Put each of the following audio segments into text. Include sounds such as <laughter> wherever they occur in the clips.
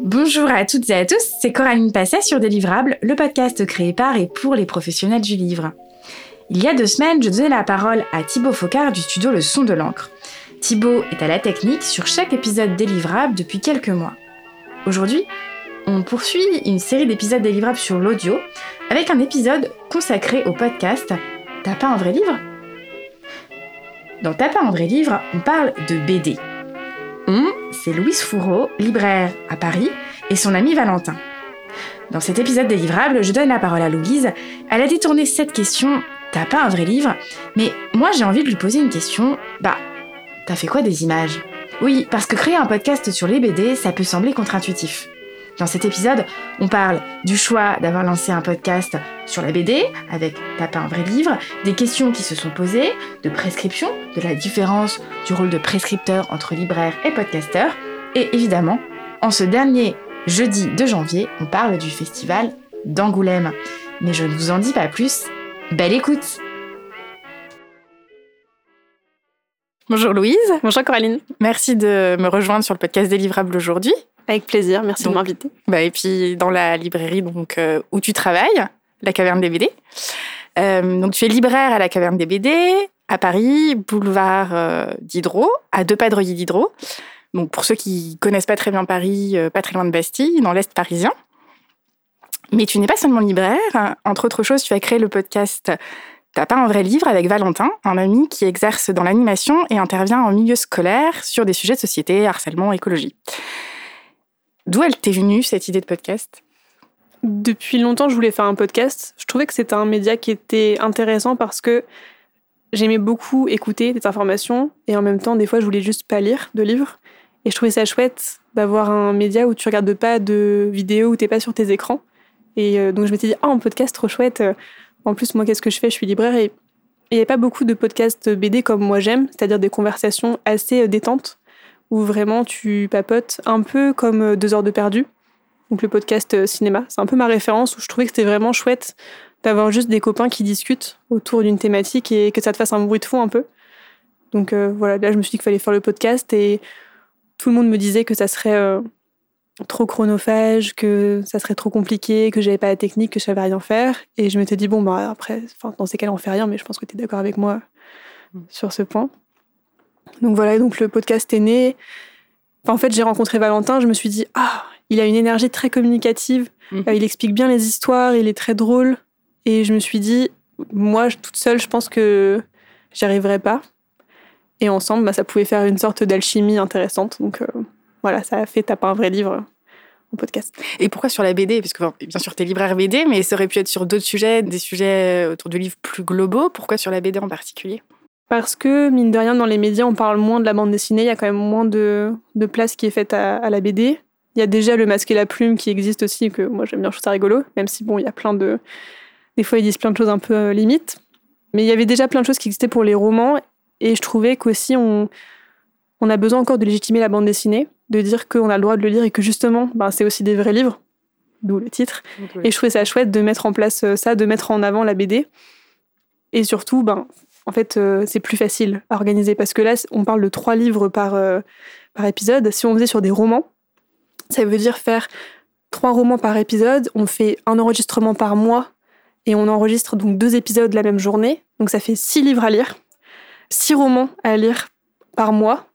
Bonjour à toutes et à tous, c'est Coraline Passet sur Délivrable, le podcast créé par et pour les professionnels du livre. Il y a deux semaines, je donnais la parole à Thibaut Focard du studio Le Son de l'encre. Thibaut est à la technique sur chaque épisode délivrable depuis quelques mois. Aujourd'hui, on poursuit une série d'épisodes délivrables sur l'audio avec un épisode consacré au podcast T'as pas un vrai livre? Dans T'as pas un vrai livre, on parle de BD. On, c'est Louise Fourreau, libraire à Paris, et son ami Valentin. Dans cet épisode délivrable, je donne la parole à Louise. Elle a détourné cette question T'as pas un vrai livre? Mais moi j'ai envie de lui poser une question. Bah, t'as fait quoi des images? Oui, parce que créer un podcast sur les BD, ça peut sembler contre-intuitif. Dans cet épisode, on parle du choix d'avoir lancé un podcast sur la BD, avec T'as pas un vrai livre, des questions qui se sont posées, de prescription, de la différence du rôle de prescripteur entre libraire et podcasteur, et évidemment, en ce dernier jeudi de janvier, on parle du festival d'Angoulême. Mais je ne vous en dis pas plus. Belle écoute Bonjour Louise. Bonjour Coraline. Merci de me rejoindre sur le podcast Délivrable aujourd'hui. Avec plaisir, merci de m'inviter. Bah, et puis dans la librairie donc, euh, où tu travailles, la Caverne des BD. Euh, donc tu es libraire à la Caverne des BD, à Paris, boulevard euh, Diderot, à deux pas de Diderot. Donc pour ceux qui connaissent pas très bien Paris, pas très loin de Bastille, dans l'Est parisien. Mais tu n'es pas seulement libraire. Entre autres choses, tu as créé le podcast T'as pas un vrai livre avec Valentin, un ami qui exerce dans l'animation et intervient en milieu scolaire sur des sujets de société, harcèlement, écologie. D'où elle t'est venue cette idée de podcast? Depuis longtemps, je voulais faire un podcast. Je trouvais que c'était un média qui était intéressant parce que j'aimais beaucoup écouter des informations et en même temps, des fois, je voulais juste pas lire de livres. Et je trouvais ça chouette d'avoir un média où tu regardes pas de vidéos, où t'es pas sur tes écrans. Et euh, donc, je m'étais dit, ah, un podcast trop chouette. En plus, moi, qu'est-ce que je fais? Je suis libraire et il n'y a pas beaucoup de podcasts BD comme moi j'aime, c'est-à-dire des conversations assez euh, détentes où vraiment tu papotes un peu comme euh, Deux heures de perdu, donc le podcast euh, cinéma. C'est un peu ma référence où je trouvais que c'était vraiment chouette d'avoir juste des copains qui discutent autour d'une thématique et que ça te fasse un bruit de fond un peu. Donc euh, voilà, là je me suis dit qu'il fallait faire le podcast et tout le monde me disait que ça serait trop chronophage, que ça serait trop compliqué, que j'avais pas la technique, que je savais rien faire. Et je m'étais dit, bon, bah après, dans ces cas-là, on fait rien, mais je pense que tu es d'accord avec moi mm. sur ce point. Donc voilà, donc le podcast est né. en fait, j'ai rencontré Valentin, je me suis dit, ah, il a une énergie très communicative, mhm. euh, il explique bien les histoires, il est très drôle. Et je me suis dit, moi, toute seule, je pense que j'y arriverais pas. Et ensemble, bah, ça pouvait faire une sorte d'alchimie intéressante. Donc euh, voilà, ça a fait taper un vrai livre en podcast. Et pourquoi sur la BD Parce que bien sûr, tu es libraire BD, mais ça aurait pu être sur d'autres sujets, des sujets autour de livres plus globaux. Pourquoi sur la BD en particulier? Parce que, mine de rien, dans les médias, on parle moins de la bande dessinée, il y a quand même moins de, de place qui est faite à, la BD. Il y a déjà le masque et la plume qui existe aussi, que moi j'aime bien, je trouve ça rigolo, même si bon, il y a plein de. Des fois, ils disent plein de choses un peu euh, limites. Mais il y avait déjà plein de choses qui existaient pour les romans, et je trouvais qu'aussi on, on a besoin encore de légitimer la bande dessinée, de dire qu'on a le droit de le lire et que justement, ben, c'est aussi des vrais livres, d'où le titre. Et je trouvais ça chouette de mettre en place euh, ça, de mettre en avant la BD. Et surtout, ben, en fait, euh, c'est plus facile à organiser parce que là, on parle de trois livres par, euh, par épisode. Si on faisait sur des romans, ça veut dire faire trois romans par épisode. On fait un enregistrement par mois et on enregistre donc deux épisodes la même journée. Donc ça fait six livres à lire, six romans à lire par mois.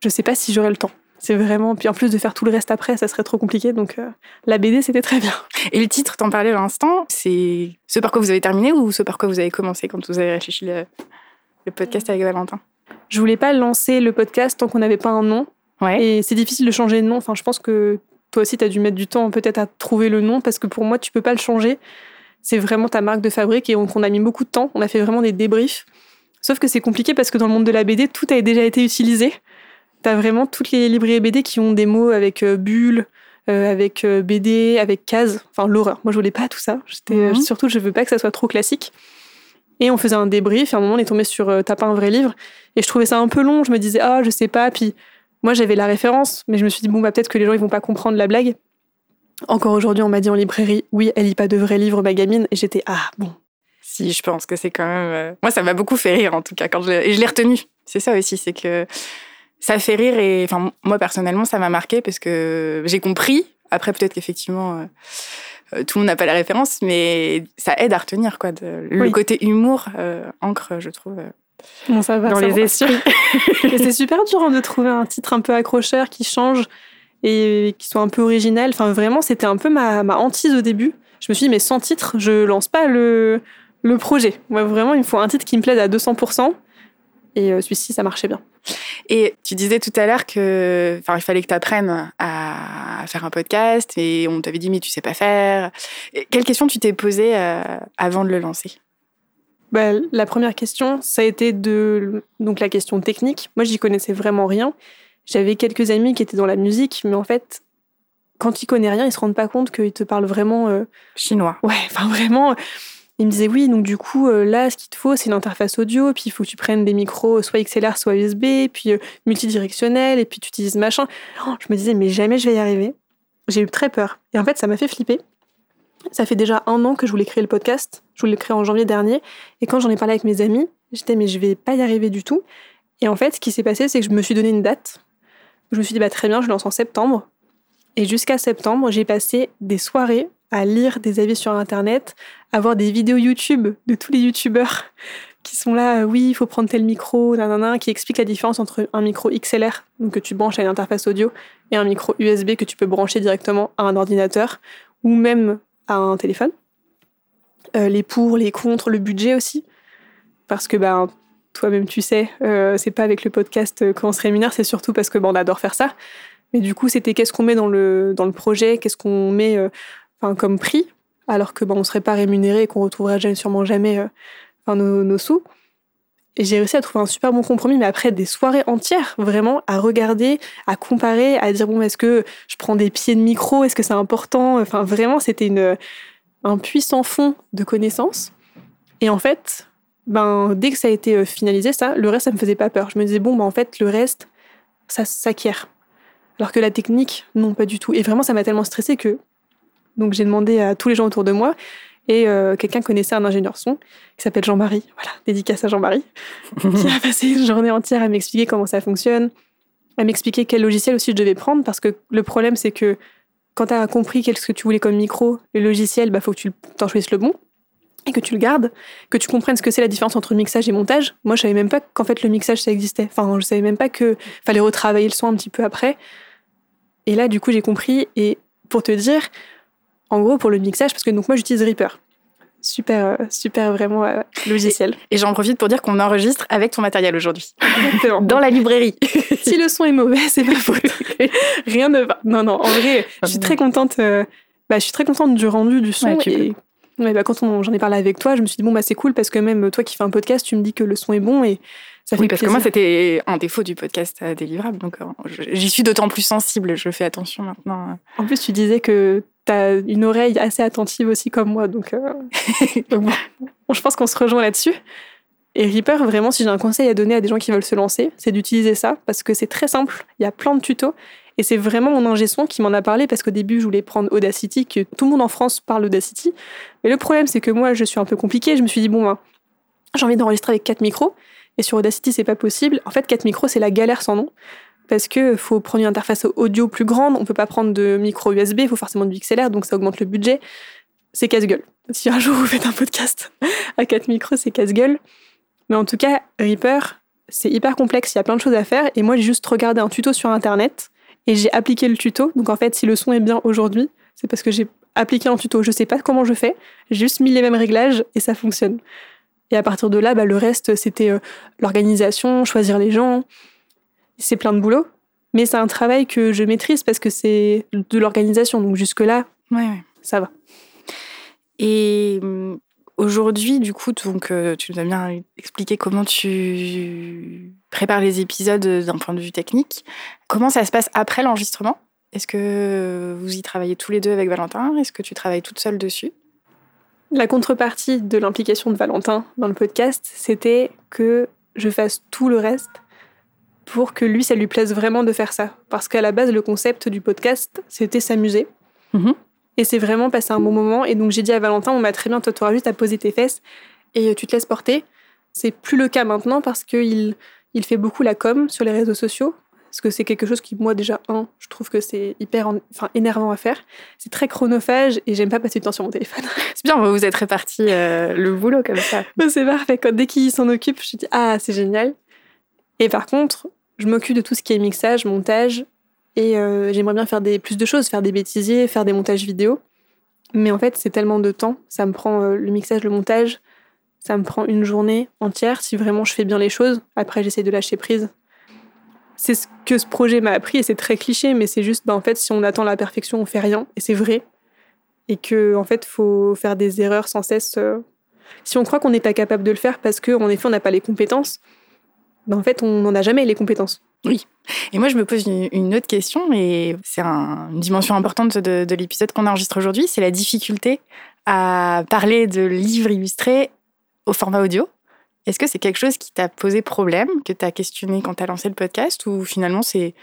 Je sais pas si j'aurai le temps. C'est vraiment. Puis en plus de faire tout le reste après, ça serait trop compliqué. Donc euh, la BD, c'était très bien. <laughs> Et le titre, t'en parlais à l'instant, c'est ce par quoi vous avez terminé ou ce par quoi vous avez commencé quand vous avez réfléchi le, podcast avec Valentin? Je voulais pas lancer le podcast tant qu'on n'avait pas un nom. Ouais. Et c'est difficile de changer de nom. Enfin, je pense que toi aussi, tu as dû mettre du temps peut-être à trouver le nom parce que pour moi, tu peux pas le changer. C'est vraiment ta marque de fabrique et on, on a mis beaucoup de temps. On a fait vraiment des débriefs. Sauf que c'est compliqué parce que dans le monde de la BD, tout a déjà été utilisé. T'as vraiment toutes les librairies BD qui ont des mots avec euh, bulle, euh, avec euh, BD, avec case, enfin l'horreur. Moi, je voulais pas tout ça. J'étais mhm. surtout, je veux pas que ça soit trop classique. Et on faisait un débrief. Et à un moment, on est tombé sur T'as pas un vrai livre. Et je trouvais ça un peu long. Je me disais, ah, je sais pas. Puis moi, j'avais la référence, mais je me suis dit, bon, bah, peut-être que les gens, ils vont pas comprendre la blague. Encore aujourd'hui, on m'a dit en librairie, oui, elle lit pas de vrais livres, ma gamine. Et j'étais, ah, bon. Si, je pense que c'est quand même. Moi, ça m'a beaucoup fait rire, en tout cas, quand je Et je l'ai retenu. C'est ça aussi, c'est que ça fait rire et enfin moi personnellement ça m'a marqué parce que j'ai compris Après, peut-être qu'effectivement, tout le monde n'a pas la référence, mais ça aide à retenir quoi. Le côté humour ancre, je trouve. Bon, ça va, dans les esprits. <laughs> c'est super dur hein, de trouver un titre un peu accrocheur qui change et qui soit un peu original. Enfin, vraiment, c'était un peu ma, ma hantise au début. Je me suis dit, mais sans titre, je lance pas le, le projet. Moi, vraiment, il me faut un titre qui me plaise à 200%. Et euh, celui-ci, ça marchait bien. Et tu disais tout à l'heure que, il fallait que tu apprennes à faire un podcast et on t'avait dit mais tu sais pas faire. quelle question tu t'es posée euh, avant de le lancer? Bah, la première question, ça a été de donc la question technique. Moi, j'y connaissais vraiment rien. J'avais quelques amis qui étaient dans la musique, mais en fait, quand ils connaissent rien, ils se rendent pas compte qu'ils te parlent vraiment euh, chinois. Ouais, enfin vraiment. Ils me disaient oui, donc du coup, euh, là, ce qu'il te faut, c'est une interface audio, puis il faut que tu prennes des micros soit XLR, soit USB, puis euh, multidirectionnel, et puis tu utilises machin. Oh, je me disais, mais jamais je vais y arriver. J'ai eu très peur. Et en fait, ça m'a fait flipper. Ça fait déjà un an que je voulais créer le podcast. Je voulais le créer en janvier dernier. Et quand j'en ai parlé avec mes amis, j'étais, mais je vais pas y arriver du tout. Et en fait, ce qui s'est passé, c'est que je me suis donné une date. Je me suis dit, bah, très bien, je lance en septembre. Et jusqu'à septembre, j'ai passé des soirées à lire des avis sur Internet, à voir des vidéos YouTube de tous les YouTubeurs <laughs> qui sont là, oui, il faut prendre tel micro, nanana, qui expliquent la différence entre un micro XLR, donc que tu branches à une interface audio, et un micro USB que tu peux brancher directement à un ordinateur ou même à un téléphone. Euh, les pour, les contre, le budget aussi. Parce que ben, toi-même tu sais, euh, c'est pas avec le podcast qu'on se rémunère, c'est surtout parce que ben, on adore faire ça. Mais du coup, c'était qu'est-ce qu'on met dans le, dans le projet, qu'est-ce qu'on met euh, comme prix, alors que bon, on serait pas rémunéré et qu'on retrouverait sûrement jamais euh, nos, sous. Et j'ai réussi à trouver un super bon compromis, mais après des soirées entières, vraiment, à regarder, à comparer, à dire bon, est-ce que je prends des pieds de micro, est-ce que c'est important? Enfin, vraiment, c'était une, un puissant fond de connaissances. Et en fait, ben, dès que ça a été euh, finalisé, ça, le reste, ça me faisait pas peur. Je me disais, bon, ben, en fait, le reste, ça s'acquiert. Alors que la technique, non, pas du tout. Et vraiment, ça m'a tellement stressé que donc j'ai demandé à tous les gens autour de moi et euh, quelqu'un connaissait un ingénieur son qui s'appelle Jean-Marie. Voilà, dédicace à Jean-Marie, <laughs> qui a passé une journée entière à m'expliquer comment ça fonctionne, à m'expliquer quel logiciel aussi je devais prendre parce que le problème c'est que quand tu as compris qu'est-ce que tu voulais comme micro, le logiciel, bah faut que tu t'en choisisses le bon et que tu le gardes, que tu comprennes ce que c'est la différence entre mixage et montage. Moi, je savais même pas qu'en fait le mixage ça existait. Enfin, je savais même pas que fallait retravailler le son un petit peu après. Et là, du coup, j'ai compris. Et pour te dire, en gros, pour le mixage, parce que donc moi j'utilise Reaper. Super, euh, super vraiment euh, logiciel. Et, j'en profite pour dire qu'on enregistre avec ton matériel aujourd'hui. <laughs> Dans la librairie. <laughs> si le son est mauvais, c'est pas faute. <laughs> Rien ne va. Non, non, en vrai, je suis très contente. Euh, bah, je suis très contente du rendu du son. et bah, quand j'en ai parlé avec toi, je me suis dit, bon, bah, c'est cool parce que même toi qui fais un podcast, tu me dis que le son est bon et ça fait Oui, parce que moi, c'était un défaut du podcast délivrable. Donc, j'y suis d'autant plus sensible. Je fais attention maintenant. En plus, tu disais que t'as une oreille assez attentive aussi comme moi, donc, euh, <laughs> bon, je pense qu'on se rejoint là-dessus. Et Reaper, vraiment, si j'ai un conseil à donner à des gens qui veulent se lancer, c'est d'utiliser ça parce que c'est très simple. Il y a plein de tutos et c'est vraiment mon ingé son qui m'en a parlé parce qu'au début, je voulais prendre Audacity, que tout le monde en France parle Audacity. Mais le problème, c'est que moi, je suis un peu compliqué. Je me suis dit, bon, ben, j'ai envie d'enregistrer avec quatre micros. Et sur Audacity, c'est pas possible. En fait, quatre micros, c'est la galère sans nom parce que faut prendre une interface audio plus grande, on peut pas prendre de micro USB, il faut forcément du XLR, donc ça augmente le budget. C'est casse-gueule. Si un jour <laughs> vous faites un podcast à 4 micros, c'est casse-gueule. Mais en tout cas, Reaper, c'est hyper complexe, il y a plein de choses à faire. Et moi, j'ai juste regardé un tuto sur Internet et j'ai appliqué le tuto. Donc en fait, si le son est bien aujourd'hui, c'est parce que j'ai appliqué un tuto. Je sais pas comment je fais, j'ai juste mis les mêmes réglages et ça fonctionne. Et à partir de là, bah, le reste, c'était euh, l'organisation, choisir les gens, c'est plein de boulot, mais c'est un travail que je maîtrise parce que c'est de l'organisation. Donc jusque-là, ouais, ça va. Et hum, aujourd'hui, du coup, donc, euh, tu nous as bien expliqué comment tu prépares les épisodes d'un point de vue technique. Comment ça se passe après l'enregistrement? Est-ce que vous y travaillez tous les deux avec Valentin? Est-ce que tu travailles toute seule dessus? La contrepartie de l'implication de Valentin dans le podcast, c'était que je fasse tout le reste pour que lui, ça lui plaise vraiment de faire ça. Parce qu'à la base, le concept du podcast, c'était s'amuser. Mhm. Et c'est vraiment passer un bon moment. Et donc, j'ai dit à Valentin, on m'a très bien, toi, tu auras juste à poser tes fesses et tu te laisses porter. C'est plus le cas maintenant parce qu'il il fait beaucoup la com sur les réseaux sociaux. Parce que c'est quelque chose qui, moi, déjà, un, je trouve que c'est hyper enfin, énervant à faire. C'est très chronophage et j'aime pas passer du temps sur mon téléphone. <laughs> c'est bien, vous êtes répartis euh, le boulot comme ça. <laughs> c'est parfait. Quand, dès qu'il s'en occupe, je dis Ah, c'est génial. Et par contre, je m'occupe de tout ce qui est mixage, montage, et euh, j'aimerais bien faire des, plus de choses, faire des bêtisiers, faire des montages vidéo. Mais en fait, c'est tellement de temps. Ça me prend euh, le mixage, le montage, ça me prend une journée entière si vraiment je fais bien les choses. Après, j'essaie de lâcher prise c'est ce que ce projet m'a appris et c'est très cliché, mais c'est juste, bah, en fait, si on attend la perfection, on fait rien et c'est vrai. Et que, en fait, faut faire des erreurs sans cesse. Euh. Si on croit qu'on n'est pas capable de le faire parce qu'en effet, on n'a pas les compétences, bah, en fait, on n'en a jamais les compétences. Oui. Et moi, je me pose une, autre question, et c'est une dimension importante de, de l'épisode qu'on enregistre aujourd'hui, c'est la difficulté à parler de livres illustrés au format audio. Est-ce que c'est quelque chose qui t'a posé problème, que tu as questionné quand tu as lancé le podcast, ou finalement c'est,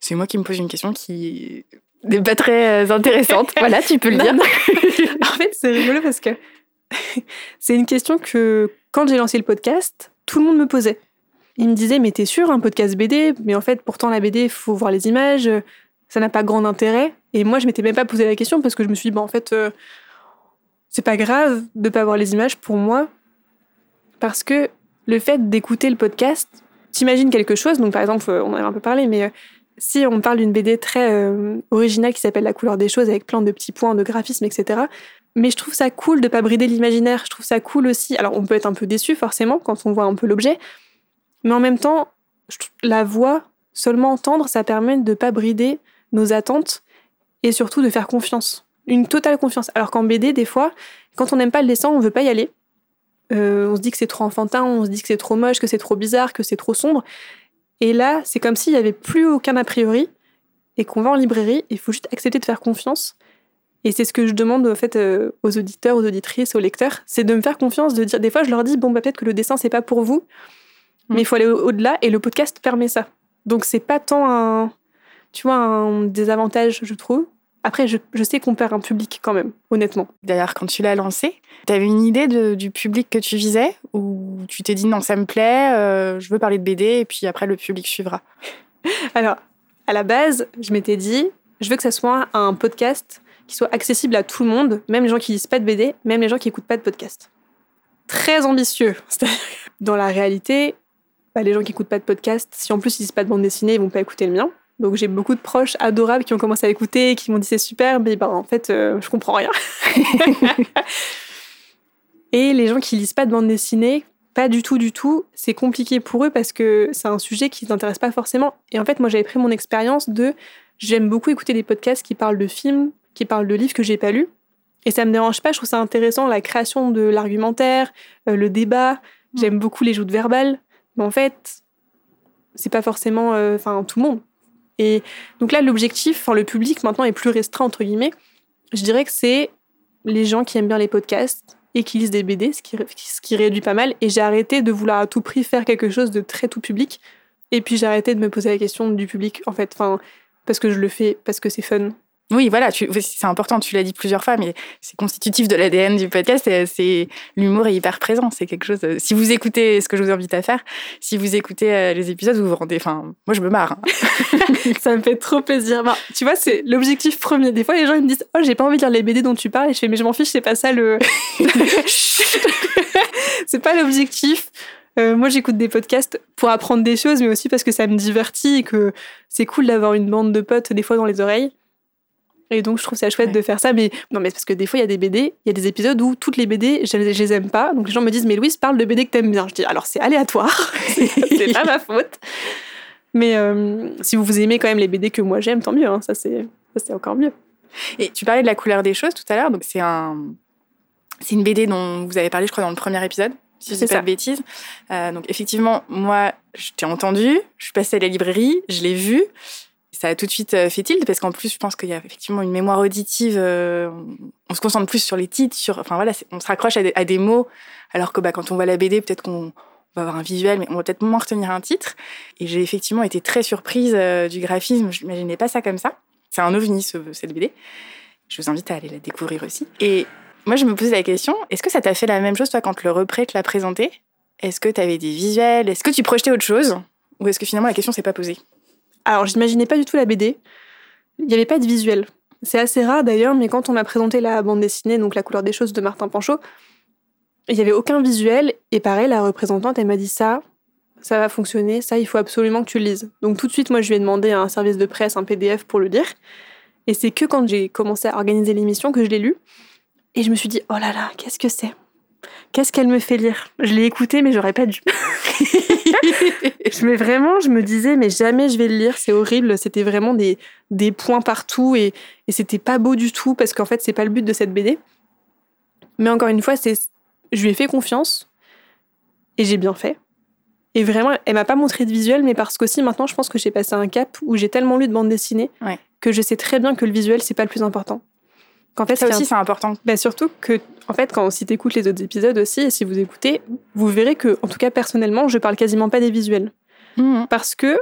c'est moi qui me pose une question qui n'est pas très euh, intéressante? <laughs> Voilà, tu peux le dire. <laughs> en fait, c'est rigolo parce que <laughs> c'est une question que quand j'ai lancé le podcast, tout le monde me posait. Il me disait, mais t'es sûr, un podcast BD Mais en fait, pourtant, la BD, il faut voir les images, ça n'a pas grand intérêt. Et moi, je m'étais même pas posé la question parce que je me suis dit, bah, en fait, euh, c'est pas grave de pas voir les images pour moi parce que le fait d'écouter le podcast, t'imagines quelque chose. Donc, par exemple, euh, on en a un peu parlé, mais euh, si on parle d'une BD très euh, originale qui s'appelle La couleur des choses avec plein de petits points de graphisme, etc. Mais je trouve ça cool de pas brider l'imaginaire. Je trouve ça cool aussi. Alors, on peut être un peu déçu forcément quand on voit un peu l'objet, mais en même temps, la voix, seulement entendre, ça permet de pas brider nos attentes et surtout de faire confiance. Une totale confiance. Alors qu'en BD, des fois, quand on n'aime pas le dessin, on veut pas y aller. Euh, on se dit que c'est trop enfantin, on se dit que c'est trop moche, que c'est trop bizarre, que c'est trop sombre. Et là, c'est comme s'il n'y avait plus aucun a priori et qu'on va en librairie, il faut juste accepter de faire confiance. Et c'est ce que je demande en fait euh, aux auditeurs, aux auditrices, aux lecteurs, c'est de me faire confiance, de dire des fois je leur dis bon bah peut-être que le dessin c'est pas pour vous, mais il faut aller au-delà et le podcast permet ça. Donc c'est pas tant un tu vois un désavantage je trouve, après, je, sais qu'on perd un public quand même, honnêtement. D'ailleurs, quand tu l'as lancé, tu avais une idée du public que tu visais Ou tu t'es dit non, ça me plaît, euh, je veux parler de BD et puis après le public suivra? <laughs> Alors, à la base, je m'étais dit, je veux que ça soit un podcast qui soit accessible à tout le monde, même les gens qui lisent pas de BD, même les gens qui écoutent pas de podcast. Très ambitieux. <laughs> Dans la réalité, bah, les gens qui écoutent pas de podcast, si en plus ils lisent pas de bande dessinée, ils vont pas écouter le mien. Donc j'ai beaucoup de proches adorables qui ont commencé à écouter et qui m'ont dit c'est super, mais ben, en fait euh, je comprends rien. <laughs> et les gens qui lisent pas de bande dessinée, pas du tout, du tout, c'est compliqué pour eux parce que c'est un sujet qui ne intéresse pas forcément. Et en fait moi j'avais pris mon expérience de j'aime beaucoup écouter des podcasts qui parlent de films, qui parlent de livres que j'ai pas lus. Et ça me dérange pas, je trouve ça intéressant la création de l'argumentaire, euh, le débat. Mm. J'aime beaucoup les joutes verbales. Mais en fait, c'est pas forcément, euh, tout le monde. Et donc là, l'objectif, enfin le public maintenant est plus restreint entre guillemets. Je dirais que c'est les gens qui aiment bien les podcasts et qui lisent des BD, ce qui, réduit pas mal. Et j'ai arrêté de vouloir à tout prix faire quelque chose de très tout public. Et puis j'ai arrêté de me poser la question du public, en fait, enfin, parce que je le fais, parce que c'est fun, oui, voilà, c'est important, tu l'as dit plusieurs fois, mais c'est constitutif de l'ADN du podcast. C'est l'humour est hyper présent. C'est quelque chose. Euh, si vous écoutez ce que je vous invite à faire, si vous écoutez euh, les épisodes, vous vous rendez. Enfin, moi, je me marre. Hein. <laughs> ça me fait trop plaisir. tu vois, c'est l'objectif premier. Des fois, les gens ils me disent, oh, j'ai pas envie de lire les BD dont tu parles. Et je fais, mais je m'en fiche, c'est pas ça le. <laughs> c'est pas l'objectif. Euh, moi, j'écoute des podcasts pour apprendre des choses, mais aussi parce que ça me divertit et que c'est cool d'avoir une bande de potes des fois dans les oreilles. Et donc, je trouve ça chouette de faire ça. Mais non, mais parce que des fois, il y a des BD, il y a des épisodes où toutes les BD, je, je les aime pas. Donc, les gens me disent, mais Louise, parle de BD que t'aimes bien. Je dis, alors, c'est aléatoire. <laughs> c'est pas ma faute. Mais euh, si vous aimez quand même les BD que moi j'aime, tant mieux. Hein. Ça, c'est encore mieux. Et tu parlais de la couleur des choses tout à l'heure. Donc, c'est un. C'est une BD dont vous avez parlé, je crois, dans le premier épisode, si je dis pas de bêtises. Euh, donc, effectivement, moi, je t'ai entendu, je suis passée à la librairie, je l'ai vue ça a tout de suite euh, fait tilt parce qu'en plus, je pense qu'il y a effectivement une mémoire auditive. Euh, on se concentre plus sur les titres, sur, enfin voilà, on se raccroche à des, mots, alors que bah, quand on voit la BD, peut-être qu'on va avoir un visuel, mais on va peut-être moins retenir un titre. Et j'ai effectivement été très surprise euh, du graphisme. Je n'imaginais pas ça comme ça. C'est un ovni, cette BD. Je vous invite à aller la découvrir aussi. Et moi, je me posais la question, est-ce que ça t'a fait la même chose, toi, quand le repris te l'a présenté? Est-ce que tu avais des visuels? Est-ce que tu projetais autre chose? Ou est-ce que finalement, la question s'est pas posée? Alors, j'imaginais pas du tout la BD. Il n'y avait pas de visuel. C'est assez rare d'ailleurs, mais quand on m'a présenté la bande dessinée, donc La couleur des choses de Martin Panchaud, il n'y avait aucun visuel. Et pareil, la représentante, elle m'a dit ça, ça va fonctionner, ça, il faut absolument que tu le lises. Donc tout de suite, moi, je lui ai demandé un service de presse, un PDF pour le lire. Et c'est que quand j'ai commencé à organiser l'émission que je l'ai lu. Et je me suis dit, oh là là, qu'est-ce que c'est? Qu'est-ce qu'elle me fait lire? Je l'ai écouté, mais j'aurais pas dû. <laughs> mais vraiment, je me disais, mais jamais je vais le lire, c'est horrible. C'était vraiment des, des points partout et, et c'était pas beau du tout parce qu'en fait, c'est pas le but de cette BD. Mais encore une fois, c'est, je lui ai fait confiance et j'ai bien fait. Et vraiment, elle m'a pas montré de visuel, mais parce qu'aussi maintenant, je pense que j'ai passé un cap où j'ai tellement lu de bande dessinée que je sais très bien que le visuel, c'est pas le plus important. Qu'en fait, ça aussi, c'est important. Bah, surtout que, en fait, quand si t'écoutes les autres épisodes aussi, et si vous écoutez, vous verrez que, en tout cas, personnellement, je parle quasiment pas des visuels. Mmh. Parce que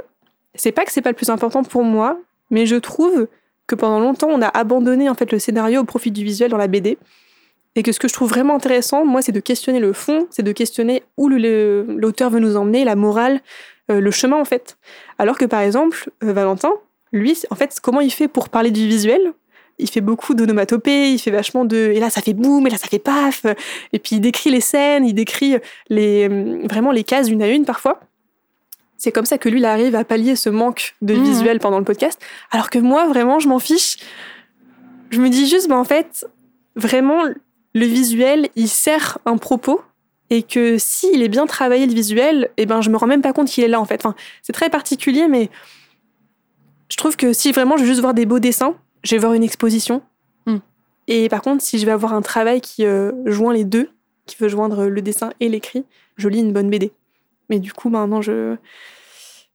c'est pas que c'est pas le plus important pour moi, mais je trouve que pendant longtemps, on a abandonné, en fait, le scénario au profit du visuel dans la BD. Et que ce que je trouve vraiment intéressant, moi, c'est de questionner le fond, c'est de questionner où l'auteur veut nous emmener, la morale, euh, le chemin, en fait. Alors que, par exemple, euh, Valentin, lui, en fait, comment il fait pour parler du visuel il fait beaucoup d'onomatopées, il fait vachement de et là ça fait boum et là ça fait paf et puis il décrit les scènes, il décrit les vraiment les cases une à une parfois. C'est comme ça que lui il arrive à pallier ce manque de mmh. visuel pendant le podcast alors que moi vraiment je m'en fiche. Je me dis juste ben en fait vraiment le visuel, il sert un propos et que s'il est bien travaillé le visuel, eh ben je me rends même pas compte qu'il est là en fait. Enfin, c'est très particulier, mais je trouve que si vraiment je veux juste voir des beaux dessins, je vais voir une exposition. Hmm. Et par contre, si je vais avoir un travail qui euh, joint les deux, qui veut joindre le dessin et l'écrit, je lis une bonne BD. Mais du coup, maintenant, je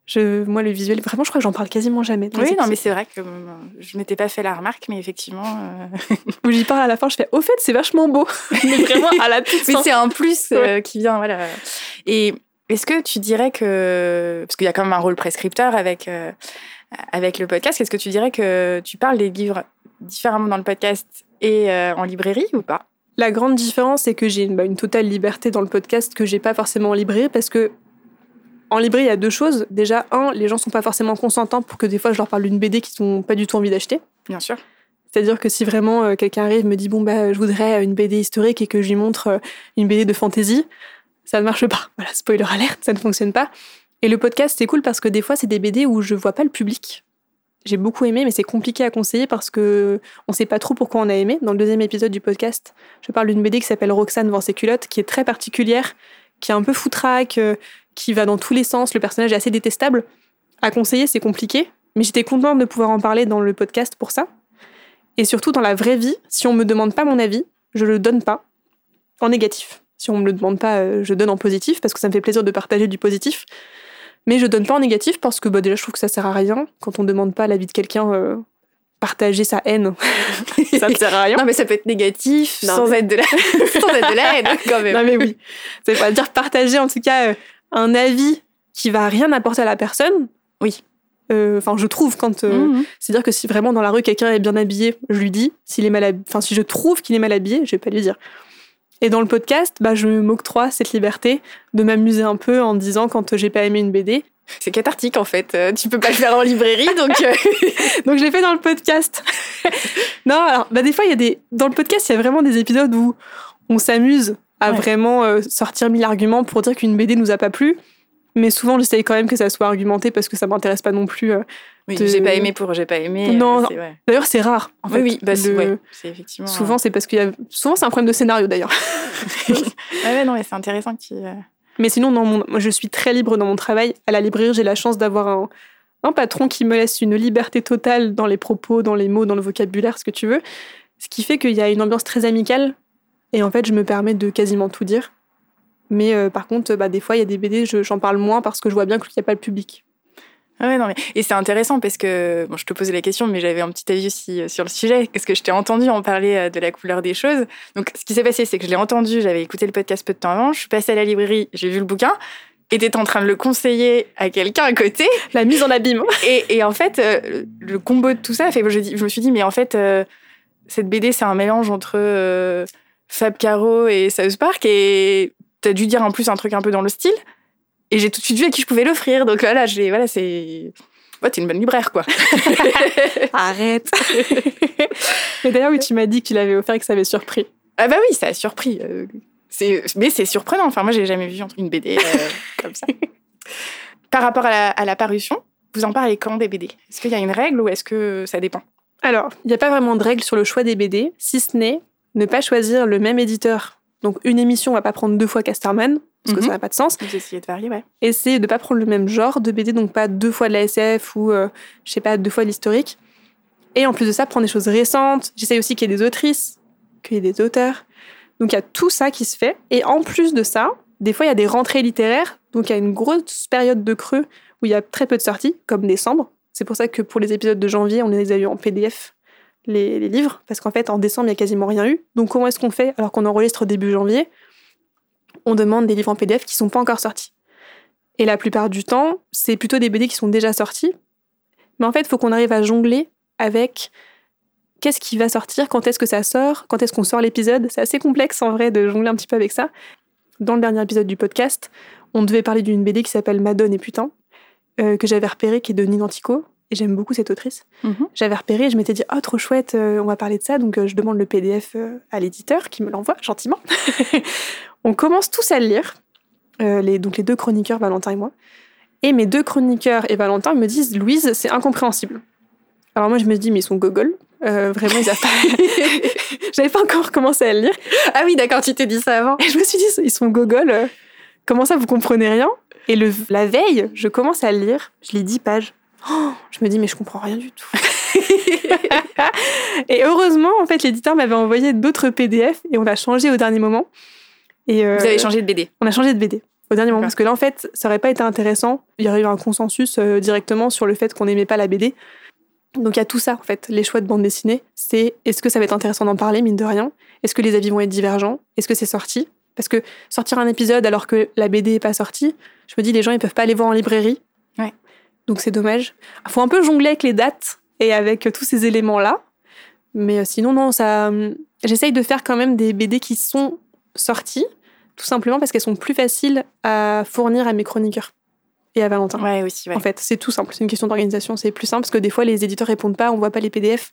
je, moi, le visuel, vraiment, je crois que j'en parle quasiment jamais. Oui, non, mais c'est vrai que euh, je m'étais pas fait la remarque, mais effectivement. Euh... J'y parle à la fin, je fais, au fait, c'est vachement beau. <laughs> mais vraiment à la toute Mais c'est un plus euh, qui vient, voilà. Et est-ce que tu dirais que. Parce qu'il y a quand même un rôle prescripteur avec, euh, avec le podcast, est-ce que tu dirais que tu parles des livres différemment dans le podcast et en librairie ou pas? La grande différence, c'est que j'ai une, bah, une, totale liberté dans le podcast que j'ai pas forcément en librairie parce que en librairie, il y a deux choses. Déjà, un, les gens sont pas forcément consentants pour que des fois je leur parle d'une BD qu'ils n'ont pas du tout envie d'acheter. Bien sûr. C'est-à-dire que si vraiment euh, quelqu'un arrive me dit bon bah je voudrais une BD historique et que je lui montre euh, une BD de fantasy, ça ne marche pas. <laughs> Voilà, spoiler alerte, ça ne fonctionne pas. Et le podcast c'est cool parce que des fois c'est des BD où je vois pas le public. J'ai beaucoup aimé, mais c'est compliqué à conseiller parce que on sait pas trop pourquoi on a aimé. Dans le deuxième épisode du podcast, je parle d'une BD qui s'appelle Roxane vend ses culottes, qui est très particulière, qui est un peu foutraque, euh, qui va dans tous les sens. Le personnage est assez détestable. À conseiller, c'est compliqué, mais j'étais contente de pouvoir en parler dans le podcast pour ça. Et surtout, dans la vraie vie, si on me demande pas mon avis, je le donne pas en négatif. Si on me le demande pas, euh, je donne en positif parce que ça me fait plaisir de partager du positif. Mais je donne pas en négatif parce que bah, déjà, je trouve que ça sert à rien. Quand on demande pas l'avis de quelqu'un, euh, partager sa haine, ça ne sert à rien. Non, mais ça peut être négatif sans, être de la... <laughs> sans être de la haine quand même. Non, mais oui. Ça veut pas dire partager en tout cas. Euh, un avis qui va rien apporter à la personne, oui. Euh, enfin, je trouve quand mhm. c'est-à-dire que si vraiment dans la rue quelqu'un est bien habillé, je lui dis. S'il est mal, enfin si je trouve qu'il est mal habillé, je vais pas lui dire. Et dans le podcast, bah je m'octroie cette liberté de m'amuser un peu en disant quand j'ai pas aimé une BD. C'est cathartique en fait. Euh, tu peux pas le faire en librairie, donc <laughs> donc je l'ai fait dans le podcast. <laughs> non, alors bah des fois il y a des dans le podcast il y a vraiment des épisodes où on s'amuse à vraiment euh, sortir mille arguments pour dire qu'une BD nous a pas plu. Mais souvent, j'essaye quand même que ça soit argumenté parce que ça m'intéresse pas non plus. Euh, oui, j'ai pas aimé pour j'ai pas aimé. Non, euh, d'ailleurs, c'est rare. En fait, oui, bah, c'est effectivement. Souvent, c'est parce qu'il y a. Souvent, c'est un problème de scénario d'ailleurs. <laughs> ah ouais, non, mais c'est intéressant que tu. Mais sinon, dans mon... je suis très libre dans mon travail. À la librairie, j'ai la chance d'avoir un... un patron qui me laisse une liberté totale dans les propos, dans les mots, dans le vocabulaire, ce que tu veux. Ce qui fait qu'il y a une ambiance très amicale et en fait, je me permets de quasiment tout dire. Mais euh, par contre, bah, des fois, il y a des BD, j'en parle moins parce que je vois bien qu'il n'y a pas le public. Ah ouais, non, mais... Et c'est intéressant parce que, bon, je te posais la question, mais j'avais un petit avis aussi euh, sur le sujet, parce que je t'ai entendu en parler euh, de la couleur des choses. Donc, ce qui s'est passé, c'est que je l'ai entendu, j'avais écouté le podcast peu de temps avant, je suis passée à la librairie, j'ai vu le bouquin, et en train de le conseiller à quelqu'un à côté. <laughs> La mise en abîme. <laughs> Et, et en fait, le combo de tout ça, fait, je, je, me suis dit, mais en fait, cette BD, c'est un mélange entre Fab Caro et South Park et t'as dû dire en plus un truc un peu dans le style et j'ai tout de suite vu à qui je pouvais l'offrir donc là, là j'ai voilà c'est Ouais, t'es une bonne libraire, quoi. <laughs> <laughs> Arrête. <laughs> Mais d'ailleurs, oui, tu m'as dit que tu l'avais offert et que ça avait surpris. Ah bah oui, ça a surpris. euh, c'est- mais c'est surprenant. Enfin, moi, j'ai jamais vu une BD euh, comme ça. Par rapport à la, à la parution, vous en parlez quand des BD Est-ce qu'il y a une règle ou est-ce que ça dépend? Alors, il n'y a pas vraiment de règle sur le choix des BD, si ce n'est ne pas choisir le même éditeur. Donc, une émission va pas prendre deux fois Casterman, parce que Mhm. ça n'a pas de sens. Vous essayez de varier, ouais. Essayer de pas prendre le même genre de BD, donc pas deux fois de la SF ou, euh, je sais pas, deux fois de l'historique. Et en plus de ça, prendre des choses récentes. J'essaye aussi qu'il y ait des autrices, qu'il y ait des auteurs. Donc, il y a tout ça qui se fait. Et en plus de ça, des fois, il y a des rentrées littéraires. Donc, il y a une grosse période de creux où il y a très peu de sorties, comme décembre. C'est pour ça que pour les épisodes de janvier, on les a eu en PDF, les, les livres, parce qu'en fait, en décembre, il n'y a quasiment rien eu. Donc, comment est-ce qu'on fait alors qu'on enregistre au début janvier? On demande des livres en PDF qui sont pas encore sortis. Et la plupart du temps, c'est plutôt des BD qui sont déjà sortis. Mais en fait, il faut qu'on arrive à jongler avec qu'est-ce qui va sortir, quand est-ce que ça sort, quand est-ce qu'on sort l'épisode. C'est assez complexe en vrai de jongler un petit peu avec ça. Dans le dernier épisode du podcast, on devait parler d'une BD qui s'appelle Madone et Putain, euh, que j'avais repérée, qui est de Nina Antico. Et j'aime beaucoup cette autrice. J'avais repéré et je m'étais dit, oh, trop chouette, euh, on va parler de ça. Donc, euh, je demande le PDF à l'éditeur qui me l'envoie gentiment. <laughs> on commence tous à le lire. Euh, les, donc, les deux chroniqueurs, Valentin et moi. Et mes deux chroniqueurs et Valentin me disent, Louise, c'est incompréhensible. Alors, moi, je me dis, mais ils sont gogol. Euh, vraiment, ils pas. <laughs> J'avais pas encore commencé à le lire. Ah oui, d'accord, tu t'es dit ça avant. Et je me suis dit, ils sont gogol. euh, Comment ça, vous comprenez rien? Et le, la veille, je commence à le lire. Je lis 10 pages. Oh, je me dis, mais je comprends rien du tout. <laughs> et heureusement, en fait, l'éditeur m'avait envoyé d'autres PDF et on a changé au dernier moment. Et euh, Vous avez changé de BD. on a changé de BD au dernier moment parce que là, en fait, ça aurait pas été intéressant. Il y aurait eu un consensus euh, directement sur le fait qu'on n'aimait pas la BD. Donc il y a tout ça, en fait, les choix de bande dessinée. C'est est-ce que ça va être intéressant d'en parler, mine de rien? Est-ce que les avis vont être divergents? Est-ce que c'est sorti? Parce que sortir un épisode alors que la BD est pas sortie, je me dis les gens ils peuvent pas aller voir en librairie. Ouais. Donc c'est dommage. Il faut un peu jongler avec les dates et avec euh, tous ces éléments-là. Mais sinon, non, ça. hum, J'essaye de faire quand même des BD qui sont sorties, tout simplement parce qu'elles sont plus faciles à fournir à mes chroniqueurs et à Valentin. Ouais, aussi, ouais. En fait, c'est tout simple. C'est une question d'organisation. C'est plus simple parce que des fois, les éditeurs répondent pas, on voit pas les PDF.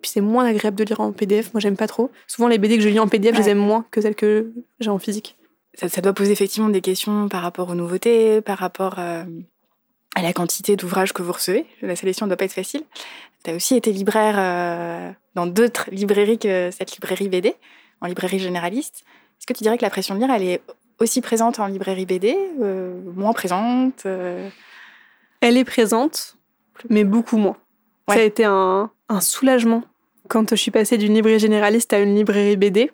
Puis c'est moins agréable de lire en PDF. Moi, j'aime pas trop. Souvent, les BD que je lis en PDF, je les aime moins que celles que j'ai en physique. ça, ça doit poser effectivement des questions par rapport aux nouveautés, par rapport euh, à la quantité d'ouvrages que vous recevez. La sélection ne doit pas être facile. Tu as aussi été libraire euh, dans d'autres librairies que cette librairie BD, en librairie généraliste. Est-ce que tu dirais que la pression de lire, elle est aussi présente en librairie BD, euh, moins présente euh, Elle est présente, mais beaucoup moins. Ça a été un, un soulagement quand je suis passée d'une librairie généraliste à une librairie BD.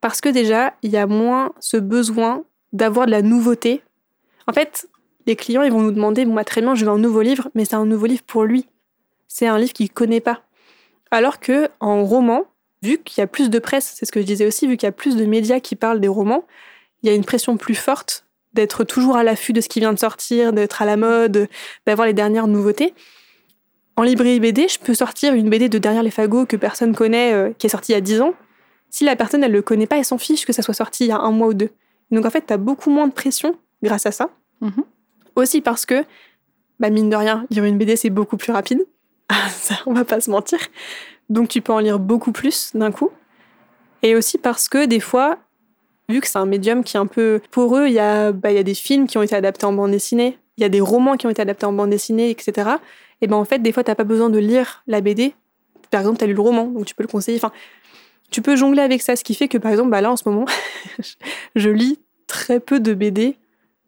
Parce que déjà, il y a moins ce besoin d'avoir de la nouveauté. En fait, les clients, ils vont nous demander, bon, bah, très bien, je veux un nouveau livre, mais c'est un nouveau livre pour lui. C'est un livre qu'il connaît pas. Alors que en roman, vu qu'il y a plus de presse, c'est ce que je disais aussi, vu qu'il y a plus de médias qui parlent des romans, il y a une pression plus forte d'être toujours à l'affût de ce qui vient de sortir, d'être à la mode, d'avoir les dernières nouveautés. En librairie BD, je peux sortir une BD de Derrière les fagots que personne connaît, euh, qui est sortie il y a 10 ans. Si la personne, elle le connaît pas, elle s'en fiche que ça soit sorti il y a un mois ou deux. Donc en fait, tu as beaucoup moins de pression grâce à ça. Mhm. Aussi parce que, bah, mine de rien, lire une BD, c'est beaucoup plus rapide. <laughs> Ah, ça, on va pas se mentir. Donc tu peux en lire beaucoup plus d'un coup. Et aussi parce que des fois, vu que c'est un médium qui est un peu pour eux, il y, a, bah, y a des films qui ont été adaptés en bande dessinée, il y a des romans qui ont été adaptés en bande dessinée, etc. Et ben en fait, des fois, t'as pas besoin de lire la BD. Par exemple, tu as lu le roman, donc tu peux le conseiller. Enfin, tu peux jongler avec ça, ce qui fait que par exemple, bah là en ce moment, <laughs> je lis très peu de BD.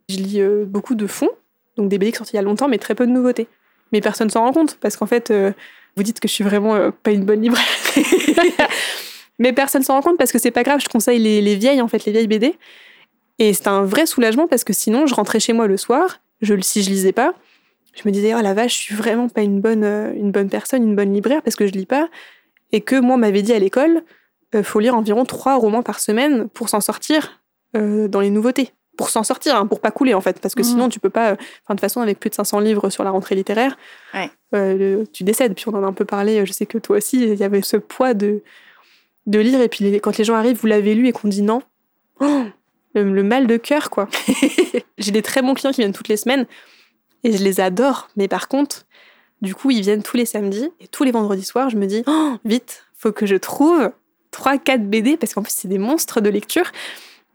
Je lis euh, beaucoup de fonds, donc des BD qui sont sortis il y a longtemps, mais très peu de nouveautés. Mais personne s'en rend compte parce qu'en fait, euh, vous dites que je suis vraiment euh, pas une bonne libraire. <laughs> mais personne s'en rend compte parce que c'est pas grave, je conseille les, les vieilles, en fait, les vieilles BD. Et c'est un vrai soulagement parce que sinon, je rentrais chez moi le soir, je, si je lisais pas, je me disais, oh la vache, je suis vraiment pas une bonne, euh, une bonne personne, une bonne libraire parce que je lis pas. Et que moi, on m'avait dit à l'école, euh, faut lire environ trois romans par semaine pour s'en sortir euh, dans les nouveautés. Pour s'en sortir, hein, pour pas couler en fait, parce que Mhm. sinon tu peux pas. euh, de toute façon, avec plus de 500 livres sur la rentrée littéraire, Ouais. euh, le- tu décèdes. Puis on en a un peu parlé, je sais que toi aussi, il y avait ce poids de, de lire. Et puis les- quand les gens arrivent, vous l'avez lu et qu'on dit non, oh, le, le mal de cœur, quoi. <laughs> J'ai des très bons clients qui viennent toutes les semaines et je les adore. Mais par contre, Du coup, ils viennent tous les samedis et tous les vendredis soirs, je me dis oh, vite, faut que je trouve 3-4 BD parce qu'en plus, c'est des monstres de lecture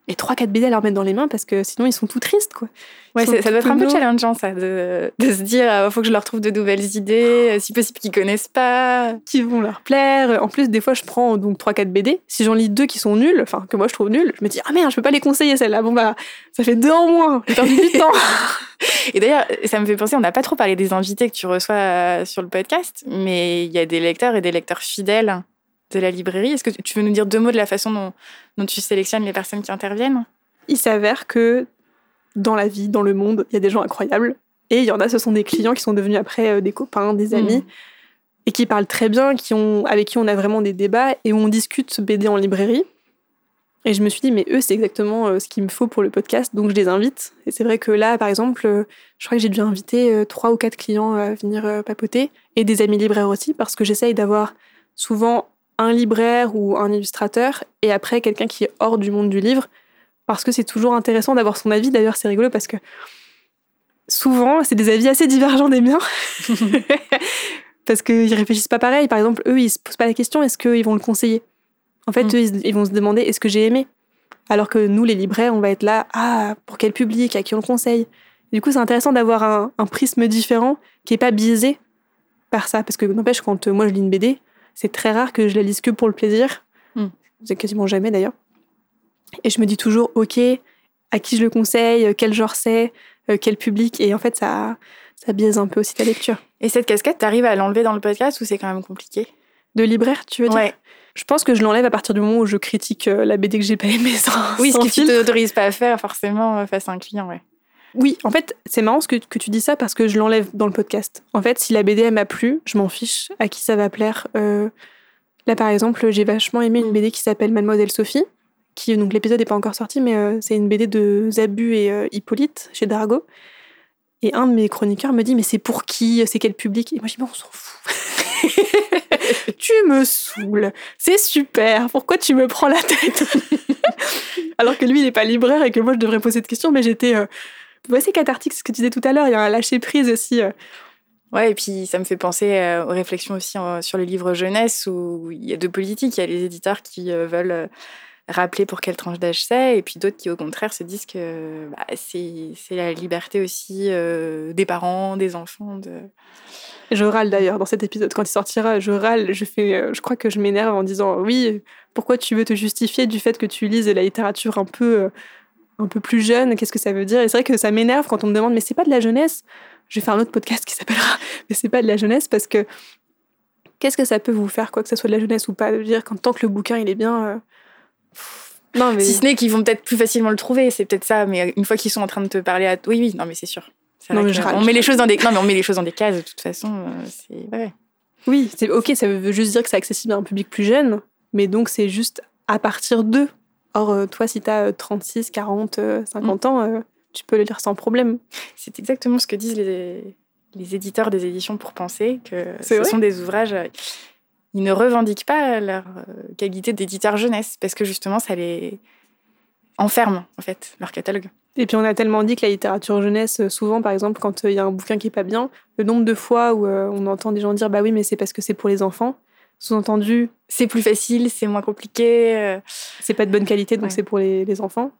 et 3-4 BD à leur mettre dans les mains parce que sinon ils sont tout tristes quoi. Ouais, ça doit être un peu challengeant ça, de, de se dire il euh, faut que je leur trouve de nouvelles idées, euh, si possible qu'ils connaissent pas, qui vont leur plaire. En plus, des fois, je prends donc 3-4 BD. Si j'en lis deux qui sont nuls, enfin que moi je trouve nuls, je me dis ah merde, je peux pas les conseiller celles-là. Bon bah, ça fait deux en moins, j'ai perdu du temps. <laughs> Et d'ailleurs, ça me fait penser, on n'a pas trop parlé des invités que tu reçois euh, sur le podcast, mais il y a des lecteurs et des lecteurs fidèles de la librairie. Est-ce que tu veux nous dire deux mots de la façon dont, tu sélectionnes les personnes qui interviennent? Il s'avère que dans la vie, dans le monde, il y a des gens incroyables. Et il y en a, ce sont des clients qui sont devenus après euh, des copains, des amis, hmm. et qui parlent très bien, qui ont, avec qui on a vraiment des débats et où on discute BD en librairie. Et je me suis dit, mais eux, c'est exactement euh, ce qu'il me faut pour le podcast, donc je les invite. Et c'est vrai que là, par exemple, euh, je crois que j'ai dû inviter trois ou quatre clients à venir papoter, et des amis libraires aussi, parce que j'essaye d'avoir souvent un libraire ou un illustrateur et après quelqu'un qui est hors du monde du livre parce que c'est toujours intéressant d'avoir son avis. D'ailleurs, c'est rigolo parce que souvent, c'est des avis assez divergents des miens. <laughs> parce qu'ils réfléchissent pas pareil. Par exemple, eux, ils se posent pas la question est-ce qu'ils vont le conseiller? En fait, mm. eux, ils vont se demander est-ce que j'ai aimé? Alors que nous, les libraires, on va être là ah, pour quel public À qui on le conseille? Du coup, c'est intéressant d'avoir un, un, prisme différent qui est pas biaisé par ça. Parce que, n'empêche, quand euh, moi je lis une BD, c'est très rare que je la lise que pour le plaisir. Hmm. C'est quasiment jamais d'ailleurs. Et je me dis toujours, ok, à qui je le conseille, quel genre c'est, euh, quel public. Et en fait, ça, ça biaise un peu aussi ta lecture. Et cette casquette, t'arrives à l'enlever dans le podcast ou c'est quand même compliqué? De libraire, tu veux dire? Ouais. Je pense que je l'enlève à partir du moment où je critique euh, la BD que j'ai pas aimée sans Oui, ce que tu t'autorises pas à faire forcément euh, face à un client, ouais. Oui, en fait, c'est marrant que, que, tu dis ça parce que je l'enlève dans le podcast. En fait, si la BD m'a plu, je m'en fiche à qui ça va plaire. Euh, là, par exemple, j'ai vachement aimé une BD qui s'appelle Mademoiselle Sophie, qui donc l'épisode n'est pas encore sorti, mais euh, c'est une BD de Zabu et euh, Hippolyte chez Dargo. Et un de mes chroniqueurs me dit mais c'est pour qui? C'est quel public? Et moi je dis mais on s'en fout. <laughs> tu me saoules. C'est super. Pourquoi tu me prends la tête? <laughs> Alors que lui il n'est pas libraire et que moi je devrais poser cette question, mais j'étais c'est cathartique, ce que tu disais tout à l'heure. Il y a un lâcher prise aussi. Euh. Ouais, et puis ça me fait penser euh, aux réflexions aussi sur le livre jeunesse où il y a deux politiques. Il y a les éditeurs qui euh, veulent rappeler pour quelle tranche d'âge c'est, et puis d'autres qui, au contraire, se disent que bah, c'est la liberté aussi des parents, des enfants. De... Je râle d'ailleurs dans cet épisode. Quand il sortira, je râle. Je, fais, je crois que je m'énerve en disant Oui, pourquoi tu veux te justifier du fait que tu lises la littérature un peu un peu plus jeune, qu'est-ce que ça veut dire? Et c'est vrai que ça m'énerve quand on me demande, mais c'est pas de la jeunesse? Je vais faire un autre podcast qui s'appellera, <laughs> mais c'est pas de la jeunesse parce que qu'est-ce que ça peut vous faire, quoi que ça soit de la jeunesse ou pas? De dire qu'en tant que le bouquin il est bien. Euh, non, mais... Si ce n'est qu'ils vont peut-être plus facilement le trouver, c'est peut-être ça, mais une fois qu'ils sont en train de te parler à. Oui, oui, non, mais c'est sûr. Non, mais on met les choses dans des non mais on met les choses dans des cases de toute façon euh, c'est ouais. oui c'est ok ça veut juste dire que c'est accessible à un public plus jeune mais donc c'est juste à partir d'eux Or, euh, toi, si tu as 36, 40, 50 ans, euh, tu peux le lire sans problème. C'est exactement ce que disent les, éditeurs des éditions pour penser, que ce sont des ouvrages. Euh, ils ne revendiquent pas leur qualité d'éditeur jeunesse, parce que justement, ça les enferme, en fait, leur catalogue. Et puis on a tellement dit que la littérature jeunesse, souvent par exemple, quand il y a un bouquin qui est pas bien, le nombre de fois où on entend des gens dire bah oui mais c'est parce que c'est pour les enfants, sous-entendu, c'est plus facile, c'est moins compliqué. Euh. C'est pas de bonne qualité, donc c'est pour les, enfants.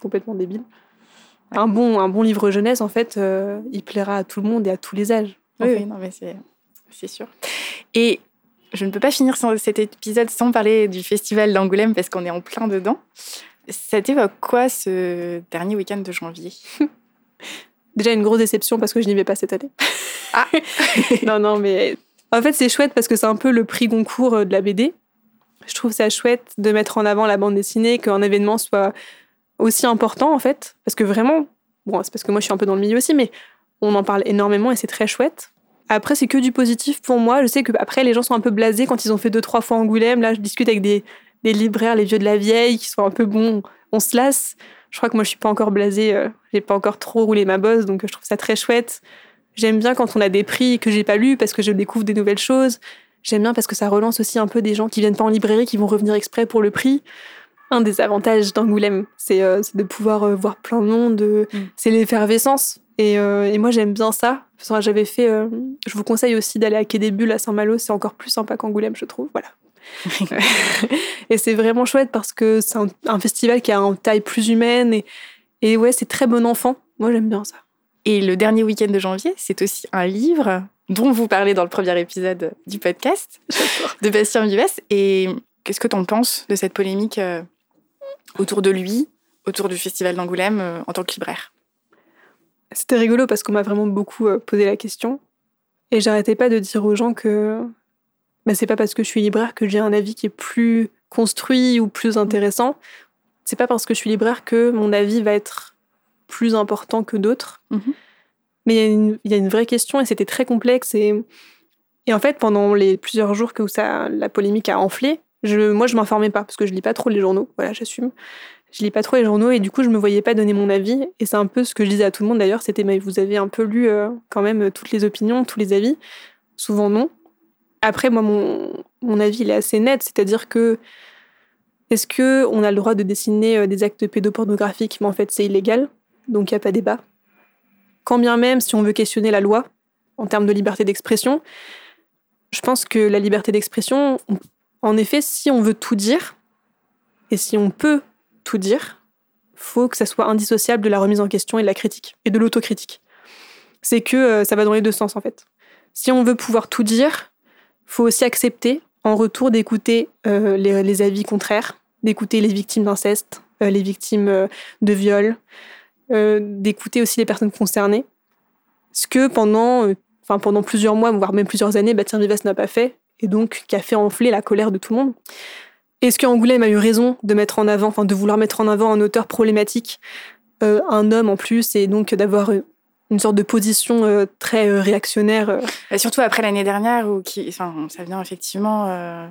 Complètement débile. Un, bon, un bon livre jeunesse, en fait, euh, il plaira à tout le monde et à tous les âges. Oui, non, mais c'est sûr. Et je ne peux pas finir cet épisode sans parler du festival d'Angoulême parce qu'on est en plein dedans. Ça t'évoque quoi ce dernier week-end de janvier? <laughs> Déjà une grosse déception parce que je n'y vais pas cette année. Ah <laughs> Non, non, mais en fait, c'est chouette parce que c'est un peu le prix Goncourt euh, de la BD. Je trouve ça chouette de mettre en avant la bande dessinée, qu'un événement soit aussi important, en fait. Parce que vraiment, bon, c'est parce que moi je suis un peu dans le milieu aussi, mais on en parle énormément et c'est très chouette. Après, c'est que du positif pour moi. Je sais que après, les gens sont un peu blasés quand ils ont fait deux, trois fois Angoulême. Là, je discute avec des, libraires, les vieux de la vieille, qui sont un peu bons. On se lasse. Je crois que moi, je suis pas encore blasée. Euh, j'ai pas encore trop roulé ma bosse, donc je trouve ça très chouette. J'aime bien quand on a des prix que j'ai pas lus parce que je découvre des nouvelles choses. J'aime bien parce que ça relance aussi un peu des gens qui viennent pas en librairie, qui vont revenir exprès pour le prix. Un des avantages d'Angoulême, c'est euh, de pouvoir euh, voir plein de monde. Mm. C'est l'effervescence. Et, euh, et moi, j'aime bien ça. J'avais fait. euh, je vous conseille aussi d'aller à Quai des Bulles à Saint-Malo. C'est encore plus sympa qu'Angoulême, je trouve. Voilà. <laughs> <laughs> et c'est vraiment chouette parce que c'est un, un festival qui a une taille plus humaine. Et, et ouais, c'est très bon enfant. Moi, j'aime bien ça. Et le dernier week-end de janvier, c'est aussi un livre dont vous parlez dans le premier épisode du podcast de Bastien Vives. Et qu'est-ce que tu en penses de cette polémique euh, autour de lui, autour du Festival d'Angoulême euh, en tant que libraire? C'était rigolo parce qu'on m'a vraiment beaucoup euh, posé la question. Et j'arrêtais pas de dire aux gens que bah, c'est pas parce que je suis libraire que j'ai un avis qui est plus construit ou plus intéressant. C'est pas parce que je suis libraire que mon avis va être plus important que d'autres. Mhm. Mais il y, a une- il y a une vraie question et c'était très complexe. Et, et en fait, pendant les plusieurs jours que ça, la polémique a enflé, je, moi, je m'informais pas parce que je lis pas trop les journaux. Voilà, j'assume. Je lis pas trop les journaux et du coup, je me voyais pas donner mon avis. Et c'est un peu ce que je disais à tout le monde d'ailleurs. C'était, mais vous avez un peu lu euh, quand même euh, toutes les opinions, tous les avis. Souvent non. Après, moi, mon, mon avis, il est assez net. C'est-à-dire que est-ce que on a le droit de dessiner euh, des actes pédopornographiques Mais en fait, c'est illégal? Donc, il n'y a pas débat. Quand bien même, si on veut questionner la loi en termes de liberté d'expression, je pense que la liberté d'expression, on- en effet, si on veut tout dire, et si on peut tout dire, faut que ça soit indissociable de la remise en question et de la critique, et de l'autocritique. C'est que euh, ça va dans les deux sens, en fait. Si on veut pouvoir tout dire, faut aussi accepter, en retour, d'écouter euh, les, avis contraires, d'écouter les victimes d'inceste, euh, les victimes de viol, euh, d'écouter aussi les personnes concernées. Ce que pendant, euh, pendant plusieurs mois, voire même plusieurs années, Bastien Vives n'a pas fait, et donc qui a fait enfler la colère de tout le monde. Est-ce qu'Angoulême a eu raison de mettre en avant, enfin de vouloir mettre en avant un auteur problématique, euh, un homme en plus, et donc d'avoir une sorte de position très réactionnaire Et Surtout après l'année dernière, où qui, ça vient effectivement.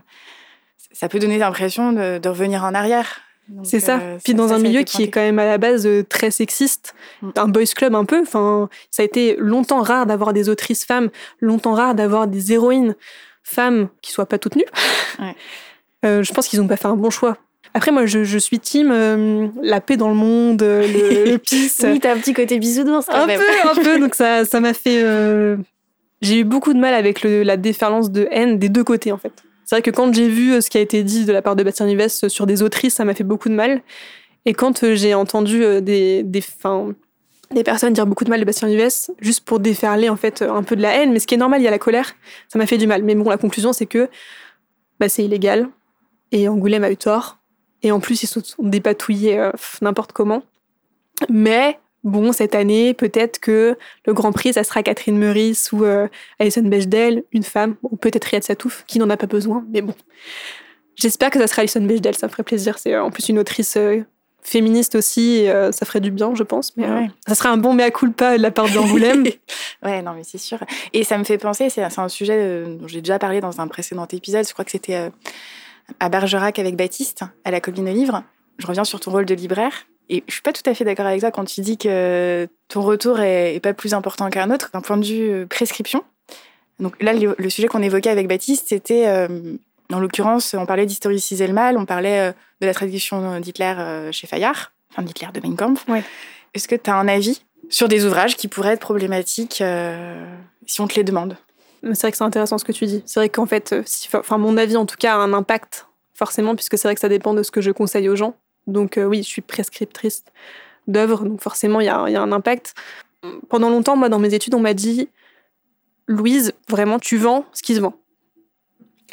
ça peut donner l'impression de revenir en arrière. C'est ça. euh, Puis dans ça, un ça milieu qui est quand même à la base euh, très sexiste, Mm. un boys club un peu. Enfin, ça a été longtemps rare d'avoir des autrices femmes, longtemps rare d'avoir des héroïnes femmes qui soient pas toutes nues. Ouais. <laughs> Euh, je pense qu'ils ont pas fait un bon choix. Après, moi, je, je suis team la paix dans le monde, le, le <laughs> peace. Oui, t'as un petit côté bisounours quand un même. peu, un peu. Donc ça, ça m'a fait. J'ai eu beaucoup de mal avec le- la déferlance de haine des deux côtés, en fait. C'est vrai que quand j'ai vu euh, ce qui a été dit de la part de Bastien Vives sur des autrices, ça m'a fait beaucoup de mal. Et quand euh, j'ai entendu euh, des, des, enfin, des personnes dire beaucoup de mal de Bastien Vives, juste pour déferler en fait un peu de la haine, mais ce qui est normal, il y a la colère, ça m'a fait du mal. Mais bon, la conclusion, c'est que bah, c'est illégal. Et Angoulême a eu tort. Et en plus, ils se sont dépatouillés euh, n'importe comment. Mais bon, cette année, peut-être que le Grand Prix, ça sera Catherine Meurice ou euh, Alison Bechdel, une femme, ou peut-être Riyad Satouf, qui n'en a pas besoin, mais bon. J'espère que ça sera Alison Bechdel, ça me ferait plaisir. C'est euh, en plus une autrice euh, féministe aussi, et, euh, ça ferait du bien, je pense. Mais Ouais. ça serait un bon mea culpa de la part d'Angoulême. <laughs> ouais, non, mais c'est sûr. Et ça me fait penser, c'est un sujet dont j'ai déjà parlé dans un précédent épisode. Je crois que c'était à Bergerac avec Baptiste, à la colline livre. Je reviens sur ton rôle de libraire. Et je suis pas tout à fait d'accord avec ça quand tu dis que ton retour est, est pas plus important qu'un autre d'un point de vue euh, prescription. Donc là, le, le sujet qu'on évoquait avec Baptiste, c'était, euh, en l'occurrence, on parlait d'historiciser le mal, on parlait euh, de la traduction d'Hitler euh, chez Fayard, enfin d'Hitler de Mein Kampf. Ouais. Est-ce que tu as un avis sur des ouvrages qui pourraient être problématiques si on te les demande? C'est vrai que c'est intéressant ce que tu dis. C'est vrai qu'en fait, si, enfin, mon avis en tout cas a un impact, forcément, puisque c'est vrai que ça dépend de ce que je conseille aux gens. Donc euh, oui, je suis prescriptrice d'œuvres, donc forcément, il y, a- un impact. Pendant longtemps, moi, dans mes études, on m'a dit Louise, vraiment, tu vends ce qui se vend.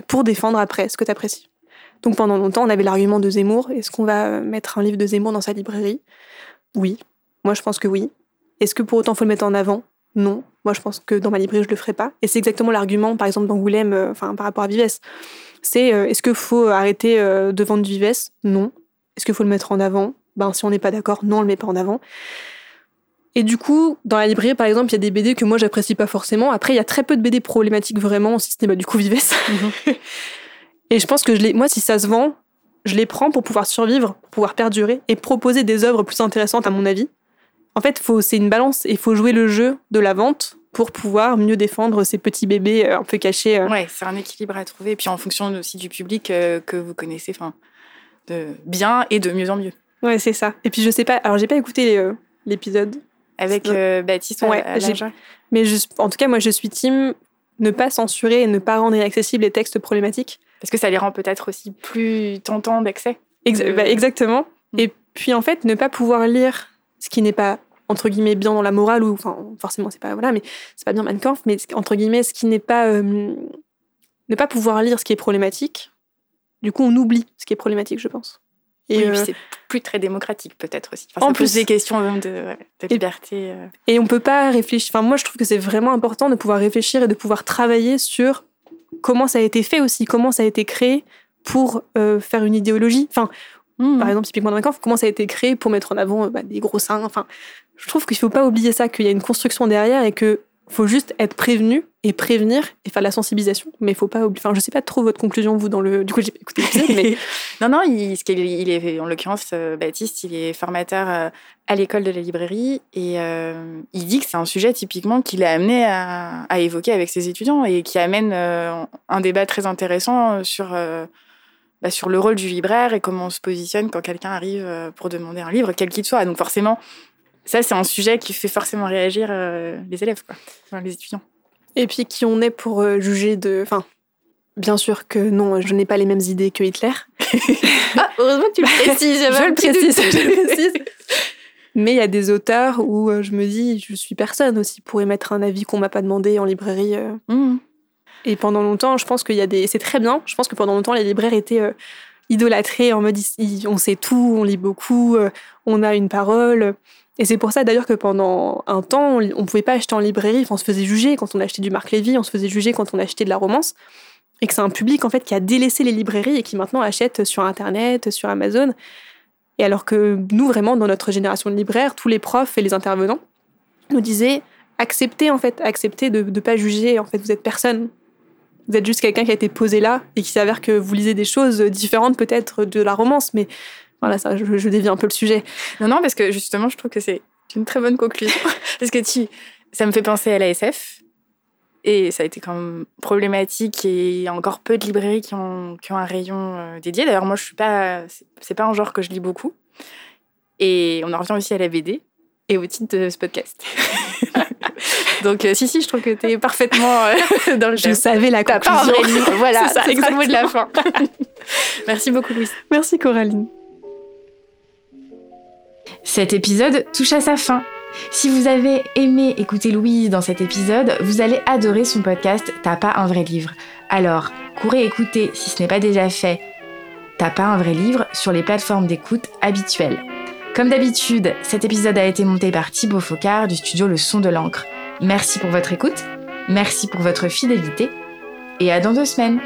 Pour défendre après ce que tu apprécies. Donc pendant longtemps, on avait l'argument de Zemmour. Est-ce qu'on va euh, mettre un livre de Zemmour dans sa librairie? Oui. Moi, je pense que oui. Est-ce que pour autant, faut le mettre en avant? Non. Moi, je pense que dans ma librairie, je le ferai pas. Et c'est exactement l'argument, par exemple, d'Angoulême, euh, par rapport à Vives. C'est euh, est-ce qu'il faut arrêter euh, de vendre Vives? Non. Est-ce qu'il faut le mettre en avant? Ben, si on n'est pas d'accord, non, on le met pas en avant. Et du coup, dans la librairie, par exemple, il y a des BD que moi, j'apprécie pas forcément. Après, il y a très peu de BD problématiques vraiment, si ce n'est du coup Vives. <laughs> Et je pense que je les, moi, si ça se vend, je les prends pour pouvoir survivre, pour pouvoir perdurer et proposer des œuvres plus intéressantes, à mon avis. En fait, faut, c'est une balance et il faut jouer le jeu de la vente pour pouvoir mieux défendre ces petits bébés euh, un peu cachés. euh. Ouais, c'est un équilibre à trouver. Et puis en fonction aussi du public euh, que vous connaissez, enfin, de bien et de mieux en mieux. Ouais, c'est ça. Et puis je sais pas, alors j'ai pas écouté euh, l'épisode. avec euh, Baptiste. Ouais, mais en tout cas, moi, je suis team ne pas censurer et ne pas rendre inaccessibles les textes problématiques. Parce que ça les rend peut-être aussi plus tentants d'accès. Bah, exactement. Mm. Et puis, en fait, ne pas pouvoir lire ce qui n'est pas entre guillemets bien dans la morale ou enfin forcément c'est pas voilà mais c'est pas bien Mein Kampf mais entre guillemets ce qui n'est pas euh, ne pas pouvoir lire ce qui est problématique du coup on oublie ce qui est problématique je pense et euh, c'est plus très démocratique peut-être aussi. en plus des questions de, de liberté. Euh. Et, on peut pas réfléchir. Enfin moi je trouve que c'est vraiment important de pouvoir réfléchir et de pouvoir travailler sur comment ça a été fait aussi, comment ça a été créé pour euh, faire une idéologie. Enfin mmh. par exemple typiquement dans comment ça a été créé pour mettre en avant bah, des gros seins. Enfin je trouve qu'il faut pas oublier ça, qu'il y a une construction derrière et que faut juste être prévenu et prévenir et faire la sensibilisation. Mais il faut pas oublier. Enfin, je sais pas trop votre conclusion, vous, dans le. Du coup, j'ai pas écouté l'épisode, mais. <laughs> non, non, il, ce il est, en l'occurrence, euh, Baptiste, il est formateur euh, à l'école de la librairie et euh, il dit que c'est un sujet typiquement qu'il a amené à, évoquer avec ses étudiants et qui amène un débat très intéressant sur. Bah, sur le rôle du libraire et comment on se positionne quand quelqu'un arrive pour demander un livre, quel qu'il soit. Donc forcément, ça, c'est un sujet qui fait forcément réagir euh, les élèves, quoi, les étudiants. Et puis qui on est pour euh, juger de. Enfin, bien sûr que non, je n'ai pas les mêmes idées que Hitler. <laughs> ah, heureusement que tu le <laughs> précises, je le précise, je le précise. <laughs> Mais il y a des auteurs où euh, je me dis, je suis personne aussi pour émettre un avis qu'on m'a pas demandé en librairie. Mmh. Et pendant longtemps, je pense qu'il y a des. C'est très bien. Je pense que pendant longtemps, les libraires étaient idolâtrés en mode on sait tout, on lit beaucoup, on a une parole. Et c'est pour ça d'ailleurs que pendant un temps, on ne pouvait pas acheter en librairie, on se faisait juger quand on achetait du Marc Lévy, on se faisait juger quand on achetait de la romance. Et que c'est un public en fait qui a délaissé les librairies et qui maintenant achète sur Internet, sur Amazon. Et alors que nous, vraiment, dans notre génération de libraires, tous les profs et les intervenants nous disaient acceptez en fait, acceptez de ne pas juger, en fait, vous êtes personne. Vous êtes juste quelqu'un qui a été posé là et qui s'avère que vous lisez des choses différentes peut-être de la romance, mais voilà, ça, je, je dévie un peu le sujet. Non, non, parce que justement, je trouve que c'est une très bonne conclusion. <laughs> parce que tu, ça me fait penser à l'ASF. Et ça a été quand même problématique et il y a encore peu de librairies qui ont, qui ont un rayon euh, dédié. D'ailleurs, moi, je suis pas, c'est pas un genre que je lis beaucoup. Et on en revient aussi à la BD et au titre de ce podcast. <laughs> Donc, euh, si, si, je trouve que tu es parfaitement euh, <laughs> dans le Je savais la conclusion. Voilà, c'est ça, le mot de la fin. Merci beaucoup, Louise. Merci, Coraline. Cet épisode touche à sa fin. Si vous avez aimé écouter Louise dans cet épisode, vous allez adorer son podcast T'as pas un vrai livre. Alors, courez écouter si ce n'est pas déjà fait. T'as pas un vrai livre sur les plateformes d'écoute habituelles. Comme d'habitude, cet épisode a été monté par Thibaut Focard du studio Le Son de l'encre. Merci pour votre écoute, merci pour votre fidélité et à dans deux semaines.